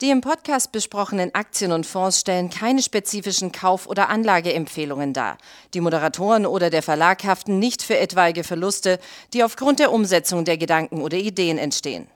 Die im Podcast besprochenen Aktien und Fonds stellen keine spezifischen Kauf- oder Anlageempfehlungen dar. Die Moderatoren oder der Verlag haften nicht für etwaige Verluste, die aufgrund der Umsetzung der Gedanken oder Ideen entstehen.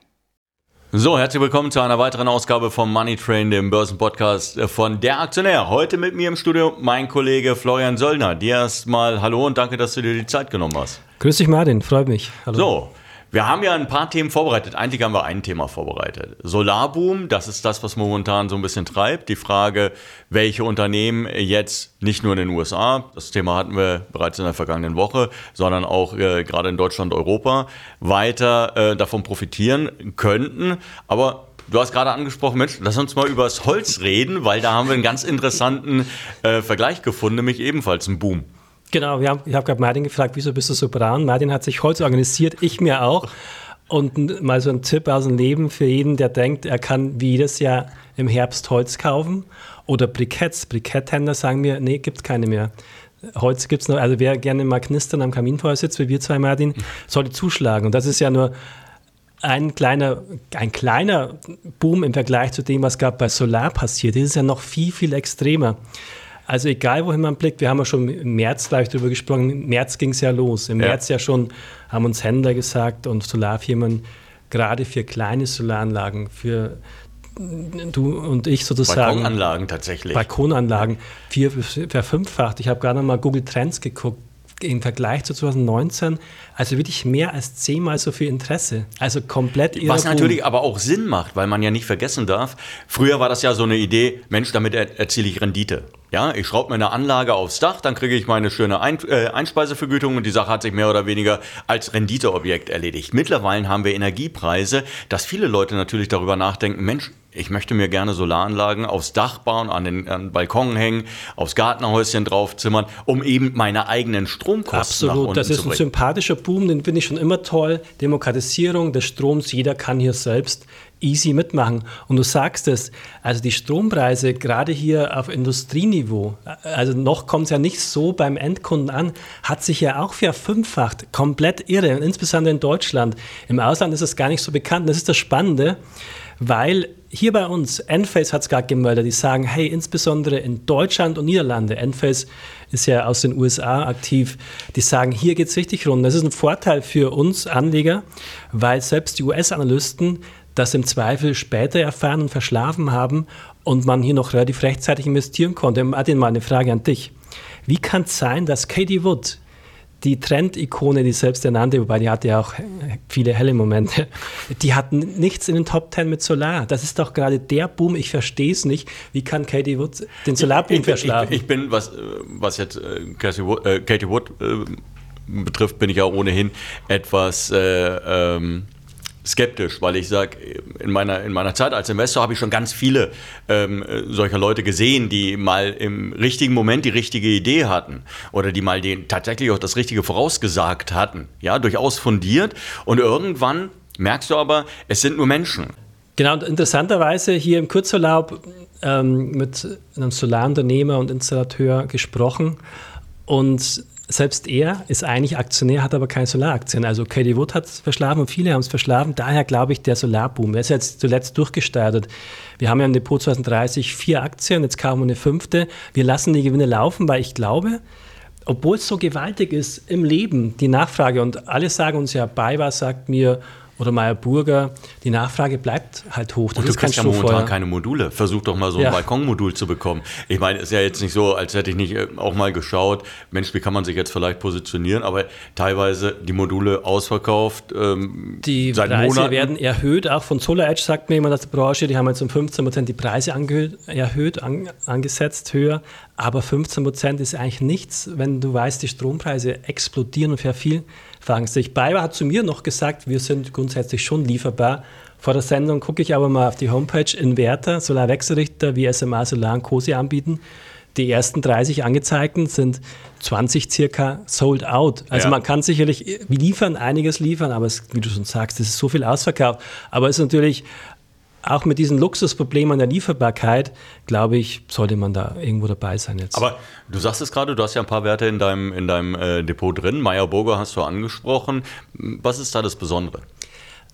So, herzlich willkommen zu einer weiteren Ausgabe vom Money Train, dem Börsenpodcast von Der Aktionär. Heute mit mir im Studio mein Kollege Florian Söllner. Dir erstmal Hallo und danke, dass du dir die Zeit genommen hast. Grüß dich, Martin, freut mich. Hallo. So, wir haben ja ein paar Themen vorbereitet. Eigentlich haben wir ein Thema vorbereitet. Solarboom, das ist das, was momentan so ein bisschen treibt. Die Frage, welche Unternehmen jetzt nicht nur in den USA, das Thema hatten wir bereits in der vergangenen Woche, sondern auch äh, gerade in Deutschland, Europa, weiter äh, davon profitieren könnten. Aber Du hast gerade angesprochen, Mensch, lass uns mal über das Holz reden, weil da haben wir einen ganz interessanten äh, Vergleich gefunden, nämlich ebenfalls ein Boom. Genau, wir haben, ich habe gerade Martin gefragt, wieso bist du so braun? Martin hat sich Holz organisiert, ich mir auch. Und mal so ein Tipp aus dem Leben für jeden, der denkt, er kann wie jedes Jahr im Herbst Holz kaufen. Oder Briketts. Briketthändler sagen mir, nee, gibt es keine mehr. Holz gibt es noch, also wer gerne mal knistern am Kaminfeuer sitzt, wie wir zwei, Martin, sollte zuschlagen. Und das ist ja nur ein kleiner, ein kleiner Boom im Vergleich zu dem, was gerade bei Solar passiert. Das ist ja noch viel, viel extremer. Also egal, wohin man blickt, wir haben ja schon im März gleich darüber gesprochen, im März ging es ja los. Im ja. März ja schon haben uns Händler gesagt und Solarfirmen, gerade für kleine Solaranlagen, für du und ich sozusagen. Balkonanlagen tatsächlich. Balkonanlagen, vier, verfünffacht. Ich habe gerade mal Google Trends geguckt im Vergleich zu 2019, also wirklich mehr als zehnmal so viel Interesse. Also komplett irre Was natürlich aber auch Sinn macht, weil man ja nicht vergessen darf, früher war das ja so eine Idee, Mensch, damit erziele ich Rendite. Ja, ich schraube mir eine Anlage aufs Dach, dann kriege ich meine schöne Ein äh, Einspeisevergütung und die Sache hat sich mehr oder weniger als Renditeobjekt erledigt. Mittlerweile haben wir Energiepreise, dass viele Leute natürlich darüber nachdenken, Mensch, ich möchte mir gerne Solaranlagen aufs Dach bauen, an den, an den Balkon hängen, aufs Gartenhäuschen draufzimmern, um eben meine eigenen Stromkosten Absolut, nach unten das ist ein sympathischer Boom, den finde ich schon immer toll. Demokratisierung des Stroms, jeder kann hier selbst easy mitmachen. Und du sagst es, also die Strompreise gerade hier auf Industrieniveau, also noch kommt es ja nicht so beim Endkunden an, hat sich ja auch verfünffacht. Komplett irre. Insbesondere in Deutschland. Im Ausland ist es gar nicht so bekannt. Das ist das Spannende weil hier bei uns, Enphase hat es gerade gemeldet, die sagen, hey, insbesondere in Deutschland und Niederlande, Enphase ist ja aus den USA aktiv, die sagen, hier geht es richtig rund. Das ist ein Vorteil für uns Anleger, weil selbst die US-Analysten das im Zweifel später erfahren und verschlafen haben und man hier noch relativ rechtzeitig investieren konnte. Martin, mal eine Frage an dich. Wie kann es sein, dass Katie Wood, die Trend-Ikone, die selbst ernannte, wobei die hatte ja auch viele helle Momente, die hatten nichts in den Top Ten mit Solar. Das ist doch gerade der Boom. Ich verstehe es nicht. Wie kann Katie Wood den Solarboom verschlafen? Ich, ich, bin, was, was jetzt äh, Katie Wood, äh, Katie Wood äh, betrifft, bin ich ja ohnehin etwas äh, ähm, skeptisch, weil ich sage, in meiner, in meiner Zeit als Investor habe ich schon ganz viele ähm, solcher Leute gesehen, die mal im richtigen Moment die richtige Idee hatten oder die mal den, tatsächlich auch das Richtige vorausgesagt hatten. Ja, durchaus fundiert. Und irgendwann merkst du aber, es sind nur Menschen. Genau, und interessanterweise hier im Kurzurlaub ähm, mit einem Solarunternehmer und Installateur gesprochen und selbst er ist eigentlich Aktionär, hat aber keine Solaraktien. Also Katie Wood hat es verschlafen und viele haben es verschlafen. Daher glaube ich, der Solarboom. Er ist jetzt zuletzt durchgestartet. Wir haben ja im Depot 2030 vier Aktien, jetzt wir eine fünfte. Wir lassen die Gewinne laufen, weil ich glaube, obwohl es so gewaltig ist im Leben, die Nachfrage, und alle sagen uns ja, BayWa sagt mir, oder Meyer Burger, die Nachfrage bleibt halt hoch. Das und du kriegst ja momentan keine Module. Versuch doch mal so ein ja. Balkonmodul zu bekommen. Ich meine, es ist ja jetzt nicht so, als hätte ich nicht äh, auch mal geschaut, Mensch, wie kann man sich jetzt vielleicht positionieren, aber teilweise die Module ausverkauft. Ähm, die seit Preise Monaten. werden erhöht, auch von SolarEdge sagt mir jemand aus der Branche, die haben jetzt um 15 Prozent die Preise angehört, erhöht, an, angesetzt, höher. Aber 15 Prozent ist eigentlich nichts, wenn du weißt, die Strompreise explodieren und vervielfachen sich. Bayer hat zu mir noch gesagt, wir sind grundsätzlich schon lieferbar. Vor der Sendung gucke ich aber mal auf die Homepage Inverter, Solarwechselrichter wie SMA, Solar und COSI anbieten. Die ersten 30 angezeigten sind 20 circa sold out. Also ja. man kann sicherlich liefern, einiges liefern, aber es, wie du schon sagst, es ist so viel ausverkauft. Aber es ist natürlich auch mit diesen Luxusproblemen der Lieferbarkeit, glaube ich, sollte man da irgendwo dabei sein jetzt. Aber du sagst es gerade, du hast ja ein paar Werte in deinem, in deinem äh, Depot drin. Meyer Burger hast du angesprochen. Was ist da das Besondere?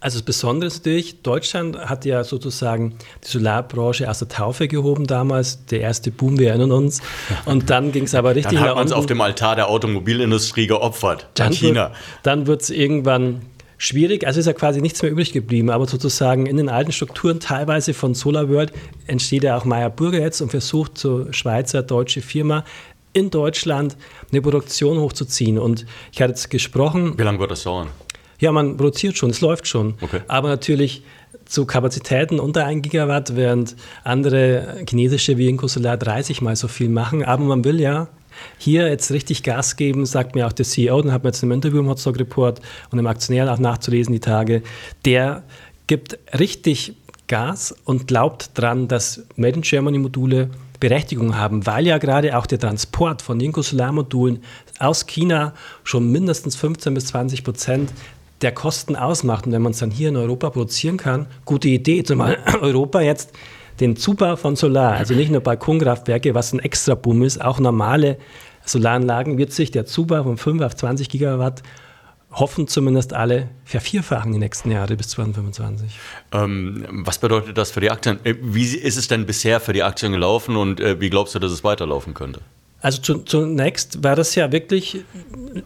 Also das Besondere ist natürlich, Deutschland hat ja sozusagen die Solarbranche aus der Taufe gehoben damals, der erste Boom, wir erinnern uns. Und dann ging es aber richtig Dann hat man es auf dem Altar der Automobilindustrie geopfert, dann China. Wird, dann wird es irgendwann schwierig, also ist ja quasi nichts mehr übrig geblieben, aber sozusagen in den alten Strukturen teilweise von SolarWorld entsteht ja auch Meyer Burger jetzt und versucht, so Schweizer, deutsche Firma in Deutschland eine Produktion hochzuziehen. Und ich hatte jetzt gesprochen. Wie lange wird das dauern? Ja, man produziert schon, es läuft schon. Okay. Aber natürlich zu Kapazitäten unter 1 Gigawatt, während andere chinesische wie Incosolar 30 mal so viel machen. Aber man will ja hier jetzt richtig Gas geben, sagt mir auch der CEO, den hat man jetzt im Interview im Hotstock Report und im Aktionär auch nachzulesen die Tage, der gibt richtig Gas und glaubt dran, dass Made in Germany Module Berechtigung haben, weil ja gerade auch der Transport von Inco Solarmodulen aus China schon mindestens 15 bis 20 Prozent der Kosten ausmacht. Und wenn man es dann hier in Europa produzieren kann, gute Idee, zumal Europa jetzt den Zubau von Solar, also nicht nur Balkonkraftwerke, was ein extra Boom ist, auch normale Solaranlagen, wird sich der Zubau von 5 auf 20 Gigawatt hoffen zumindest alle vervierfachen die nächsten Jahre bis 2025. Ähm, was bedeutet das für die Aktien? Äh, wie ist es denn bisher für die Aktien gelaufen und äh, wie glaubst du, dass es weiterlaufen könnte? Also zunächst war das ja wirklich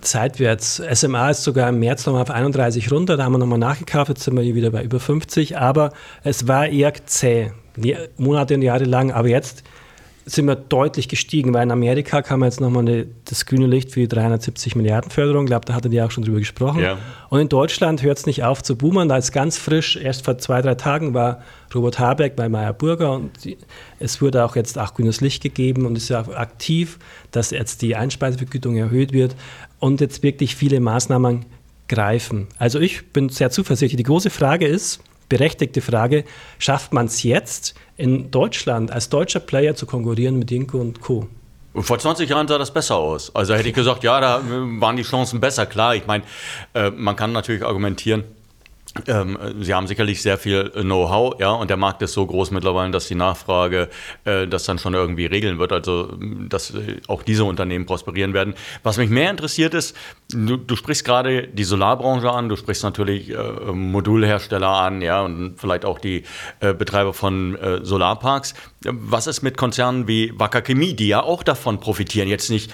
seitwärts. SMA ist sogar im März nochmal auf 31 runter, da haben wir nochmal nachgekauft, jetzt sind wir hier wieder bei über 50, aber es war eher zäh, Monate und Jahre lang, aber jetzt sind wir deutlich gestiegen, weil in Amerika kam jetzt nochmal eine, das grüne Licht für die 370 Milliarden Förderung, ich glaube, da hattet ihr auch schon drüber gesprochen. Ja. Und in Deutschland hört es nicht auf zu boomern, da ist ganz frisch, erst vor zwei, drei Tagen war Robert Habeck bei Meyer Burger und die, es wurde auch jetzt auch grünes Licht gegeben und ist ja auch aktiv, dass jetzt die Einspeisevergütung erhöht wird und jetzt wirklich viele Maßnahmen greifen. Also ich bin sehr zuversichtlich. Die große Frage ist, berechtigte Frage, schafft man es jetzt in Deutschland als deutscher Player zu konkurrieren mit Jinko und Co.? Vor 20 Jahren sah das besser aus. Also hätte ich gesagt, ja, da waren die Chancen besser. Klar, ich meine, äh, man kann natürlich argumentieren, ähm, sie haben sicherlich sehr viel Know-how, ja, und der Markt ist so groß mittlerweile, dass die Nachfrage äh, das dann schon irgendwie regeln wird, also dass äh, auch diese Unternehmen prosperieren werden. Was mich mehr interessiert ist, du, du sprichst gerade die Solarbranche an, du sprichst natürlich äh, Modulhersteller an, ja, und vielleicht auch die äh, Betreiber von äh, Solarparks. Was ist mit Konzernen wie Wacker Chemie, die ja auch davon profitieren? Jetzt nicht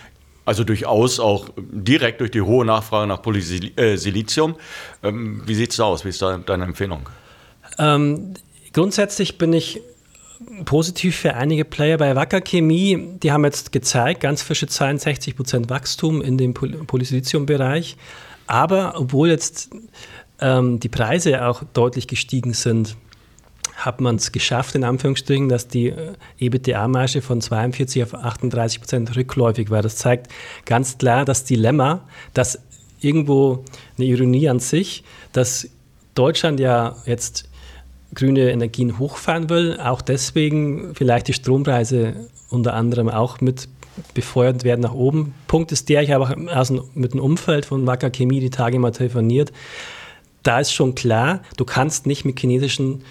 also durchaus auch direkt durch die hohe Nachfrage nach Polysilizium. Ähm, wie sieht es aus? Wie ist da deine Empfehlung? Ähm, grundsätzlich bin ich positiv für einige Player bei Wacker Chemie. Die haben jetzt gezeigt, ganz frische Zahlen, 60 Prozent Wachstum in dem Polysilizium-Bereich. Aber obwohl jetzt ähm, die Preise auch deutlich gestiegen sind, hat man es geschafft, in Anführungsstrichen, dass die äh, EBITDA-Marge von 42 auf 38 Prozent rückläufig war. Das zeigt ganz klar das Dilemma, dass irgendwo eine Ironie an sich, dass Deutschland ja jetzt grüne Energien hochfahren will, auch deswegen vielleicht die Strompreise unter anderem auch mit befeuert werden nach oben. Punkt ist der, ich habe auch mit dem Umfeld von Wacker Chemie die Tage mal telefoniert, da ist schon klar, du kannst nicht mit chinesischen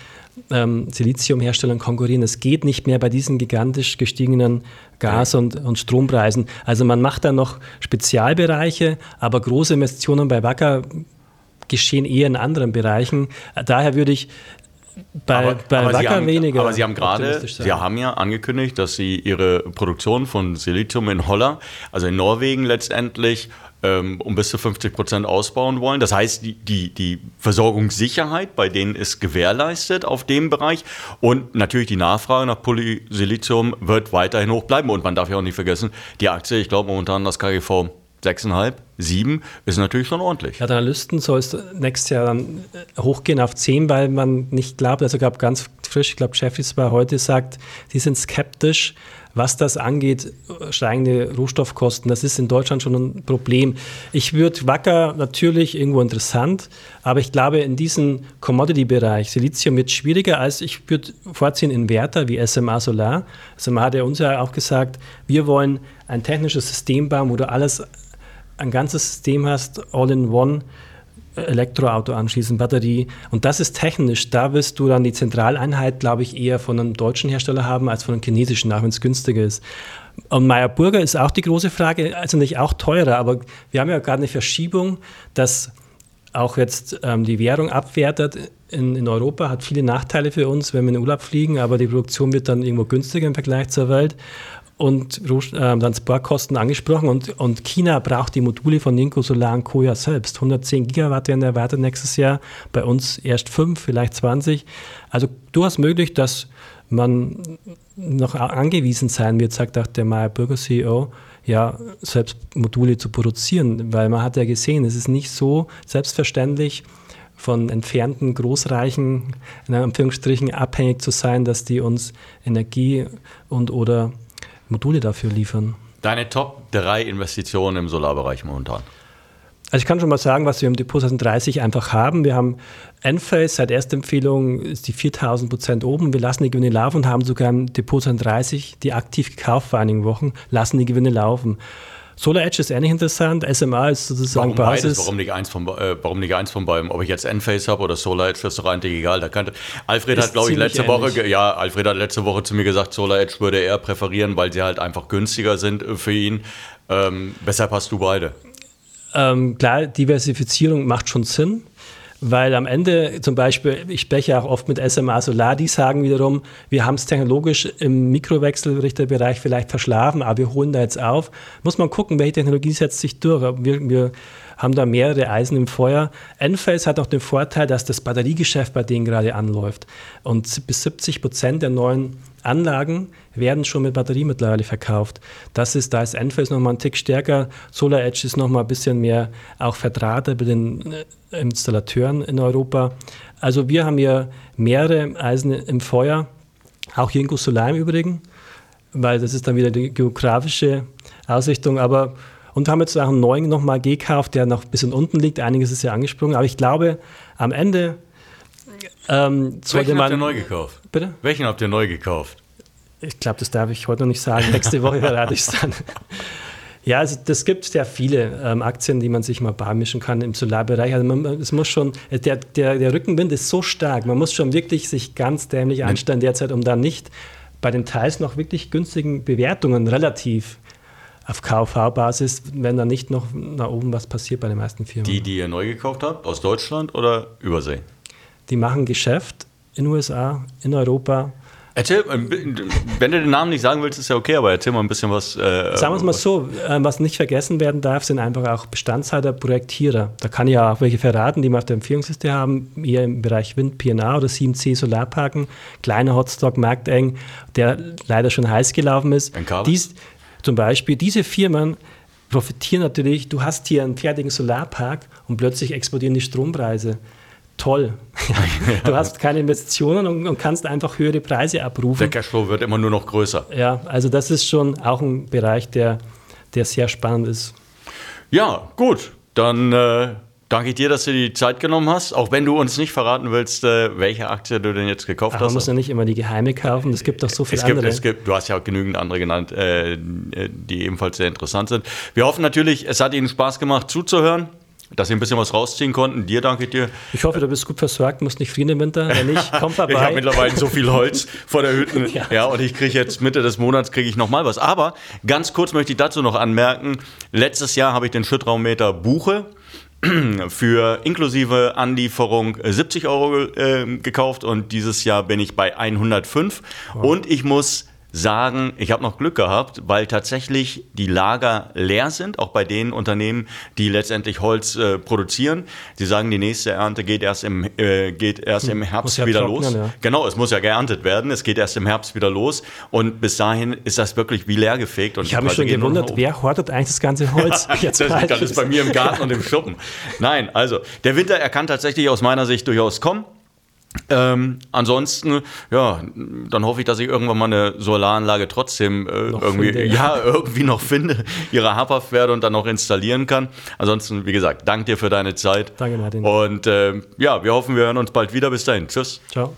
ähm, Siliziumherstellern konkurrieren. Es geht nicht mehr bei diesen gigantisch gestiegenen Gas- und, und Strompreisen. Also man macht da noch Spezialbereiche, aber große Investitionen bei Wacker geschehen eher in anderen Bereichen. Daher würde ich bei, aber, bei aber Wacker haben, weniger. Aber Sie haben gerade, Sie haben ja angekündigt, dass Sie Ihre Produktion von Silizium in Holler, also in Norwegen letztendlich, ähm, um bis zu 50 Prozent ausbauen wollen. Das heißt, die, die, die Versorgungssicherheit bei denen ist gewährleistet auf dem Bereich und natürlich die Nachfrage nach Polysilizium wird weiterhin hoch bleiben. Und man darf ja auch nicht vergessen, die Aktie, ich glaube momentan das KGV 6,5, 7 ist natürlich schon ordentlich. Ja, der Analysten soll es nächstes Jahr dann äh, hochgehen auf 10, weil man nicht glaubt, also gab ganz frisch, ich glaube, Jeffries war heute sagt, sie sind skeptisch, was das angeht, steigende Rohstoffkosten, das ist in Deutschland schon ein Problem. Ich würde Wacker natürlich irgendwo interessant, aber ich glaube, in diesem Commodity-Bereich, Silizium wird schwieriger als ich würde vorziehen Inverter wie SMA Solar. SMA hat ja uns ja auch gesagt, wir wollen ein technisches System bauen, wo du alles, ein ganzes System hast, all in one Elektroauto anschließen, Batterie. Und das ist technisch. Da wirst du dann die Zentraleinheit, glaube ich, eher von einem deutschen Hersteller haben als von einem chinesischen, auch wenn es günstiger ist. Und Meyer Burger ist auch die große Frage, also nicht auch teurer, aber wir haben ja gerade eine Verschiebung, dass auch jetzt ähm, die Währung abwertet in, in, Europa, hat viele Nachteile für uns, wenn wir in den Urlaub fliegen, aber die Produktion wird dann irgendwo günstiger im Vergleich zur Welt. Und äh, Transportkosten angesprochen und, und China braucht die Module von Ninko Solar und Koya selbst. 110 Gigawatt werden erwartet nächstes Jahr, bei uns erst 5, vielleicht 20. Also durchaus möglich, dass man noch angewiesen sein wird, sagt auch der Meyer Bürger CEO, ja, selbst Module zu produzieren, weil man hat ja gesehen, es ist nicht so selbstverständlich, von entfernten Großreichen in Anführungsstrichen abhängig zu sein, dass die uns Energie und oder Module dafür liefern. Deine Top 3 Investitionen im Solarbereich momentan? Also ich kann schon mal sagen, was wir im Depot 2030 einfach haben. Wir haben Enphase, seit Erstempfehlung ist die 4000 Prozent oben. Wir lassen die Gewinne laufen und haben sogar im Depot 2030, die aktiv gekauft vor einigen Wochen, lassen die Gewinne laufen. Solar Edge ist ähnlich interessant. SMA ist sozusagen warum Basis. Beides? Warum nicht eins von, äh, warum nicht eins von beiden? Ob ich jetzt Enphase habe oder Solar Edge, ist doch eigentlich egal. Da könnte, Alfred ist hat, glaube ich, letzte ähnlich. Woche, ja, Alfred hat letzte Woche zu mir gesagt, Solar Edge würde er präferieren, weil sie halt einfach günstiger sind für ihn. Ähm, weshalb hast du beide? Ähm, klar, Diversifizierung macht schon Sinn. Weil am Ende zum Beispiel, ich spreche auch oft mit SMA Solar, die sagen wiederum, wir haben es technologisch im Mikrowechselrichterbereich vielleicht verschlafen, aber wir holen da jetzt auf. Muss man gucken, welche Technologie setzt sich durch. Wir, wir haben da mehrere Eisen im Feuer. Enphase hat auch den Vorteil, dass das Batteriegeschäft bei denen gerade anläuft. Und bis 70 Prozent der neuen Anlagen werden schon mit Batterie mittlerweile verkauft. Das ist, da ist Enphase nochmal ein Tick stärker. Solar Edge ist nochmal ein bisschen mehr auch verdrahtet bei den äh, Installateuren in Europa. Also wir haben hier mehrere Eisen im Feuer, auch hier in Gussolar im Übrigen, weil das ist dann wieder die geografische Ausrichtung, aber und haben jetzt auch einen neuen nochmal gekauft, der noch ein bisschen unten liegt. Einiges ist ja angesprungen, aber ich glaube, am Ende ähm, Welchen habt ihr neu gekauft? Bitte? Welchen habt ihr neu gekauft? Ich glaube, das darf ich heute noch nicht sagen. Nächste Woche verrate ich es dann. Ja, also das gibt sehr viele ähm, Aktien, die man sich mal bar mischen kann im Solarbereich. Also man, es muss schon, der, der, der Rückenwind ist so stark, man muss schon wirklich sich ganz dämlich anstellen derzeit, um da nicht bei den teils noch wirklich günstigen Bewertungen relativ auf KV-Basis, wenn da nicht noch nach oben was passiert bei den meisten Firmen. Die, die ihr neu gekauft habt, aus Deutschland oder Übersee? Die machen Geschäft in den USA, in Europa Erzähl, wenn du den Namen nicht sagen willst, ist ja okay, aber erzähl mal ein bisschen was. Äh, Sagen wir es mal so, äh, was nicht vergessen werden darf, sind einfach auch Bestandshalter, Projektierer. Da kann ich ja auch welche verraten, die wir auf der Empfehlungsliste haben, eher im Bereich Wind, PNA oder 7C Solarparken, kleiner Hotstock, markteng, der leider schon heiß gelaufen ist. Dies, zum Beispiel, diese Firmen profitieren natürlich, du hast hier einen fertigen Solarpark und plötzlich explodieren die Strompreise toll. du hast keine Investitionen und, und, kannst einfach höhere Preise abrufen. Der Cashflow wird immer nur noch größer. Ja, also das ist schon auch ein Bereich, der, der sehr spannend ist. Ja, gut. Dann äh, danke ich dir, dass du die Zeit genommen hast. Auch wenn du uns nicht verraten willst, äh, welche Aktie du denn jetzt gekauft Ach, hast. Man muss ja nicht immer die geheime kaufen. Es gibt doch so viele es gibt, andere. Es gibt, du hast ja auch genügend andere genannt, äh, die ebenfalls sehr interessant sind. Wir hoffen natürlich, es hat Ihnen Spaß gemacht zuzuhören dass Sie ein bisschen was rausziehen konnten. Dir danke ich dir. Ich hoffe, du bist gut versorgt, musst nicht frieren im Winter. Wenn nicht, komm vorbei. ich habe mittlerweile so viel Holz vor der Hütte. Ja. ja, und ich kriege jetzt Mitte des Monats kriege ich noch mal was. Aber ganz kurz möchte ich dazu noch anmerken, letztes Jahr habe ich den Schüttraummeter Buche für inklusive Anlieferung 70 Euro äh, gekauft und dieses Jahr bin ich bei 105 wow. und ich muss sagen, ich habe noch Glück gehabt, weil tatsächlich die Lager leer sind, auch bei den Unternehmen, die letztendlich Holz äh, produzieren. Sie sagen, die nächste Ernte geht erst im, äh, geht erst im Herbst ja wieder trocknen, los. Ja. Genau, es muss ja geerntet werden. Es geht erst im Herbst wieder los und bis dahin ist das wirklich wie leer gefegt. Und ich habe mich schon gewundert, wer hortet eigentlich das ganze Holz? Jetzt das, das ist bei mir im Garten und im Schuppen. Nein, also der Winter, er kann tatsächlich aus meiner Sicht durchaus kommen. Ähm, ansonsten, ja, dann hoffe ich, dass ich irgendwann mal eine Solaranlage trotzdem äh, irgendwie, finde, ja. ja. irgendwie noch finde, ihre habhaft werde und dann noch installieren kann. Ansonsten, wie gesagt, danke dir für deine Zeit. Danke, Martin. Und äh, ja, wir hoffen, wir hören uns bald wieder. Bis dahin. Tschüss. Ciao.